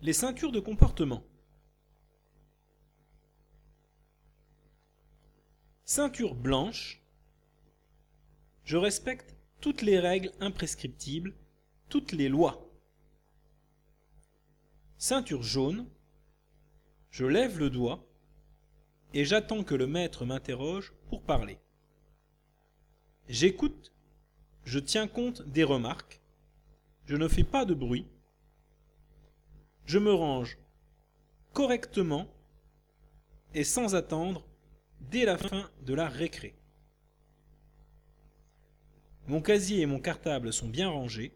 Les ceintures de comportement. Ceinture blanche. Je respecte toutes les règles imprescriptibles, toutes les lois. Ceinture jaune. Je lève le doigt et j'attends que le maître m'interroge pour parler. J'écoute, je tiens compte des remarques, je ne fais pas de bruit, je me range correctement et sans attendre dès la fin de la récré. Mon casier et mon cartable sont bien rangés.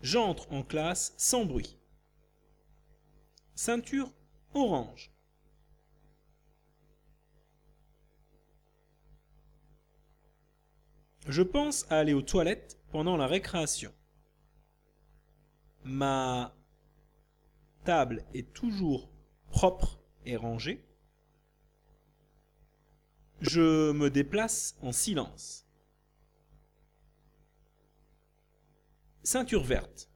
J'entre en classe sans bruit. Ceinture orange. Je pense à aller aux toilettes pendant la récréation. Ma table est toujours propre et rangée. Je me déplace en silence. Ceinture verte.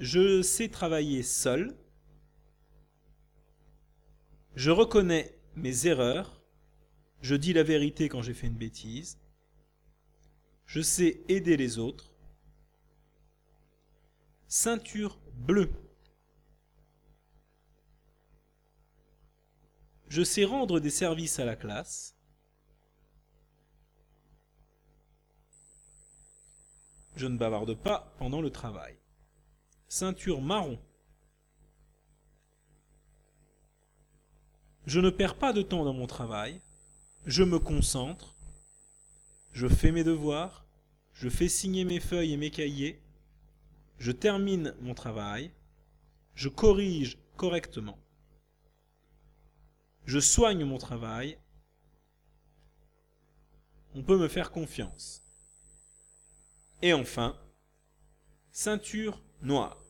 Je sais travailler seul. Je reconnais mes erreurs. Je dis la vérité quand j'ai fait une bêtise. Je sais aider les autres ceinture bleue. Je sais rendre des services à la classe. Je ne bavarde pas pendant le travail. Ceinture marron. Je ne perds pas de temps dans mon travail. Je me concentre. Je fais mes devoirs. Je fais signer mes feuilles et mes cahiers je termine mon travail, je corrige correctement, je soigne mon travail, on peut me faire confiance. Et enfin, ceinture noire.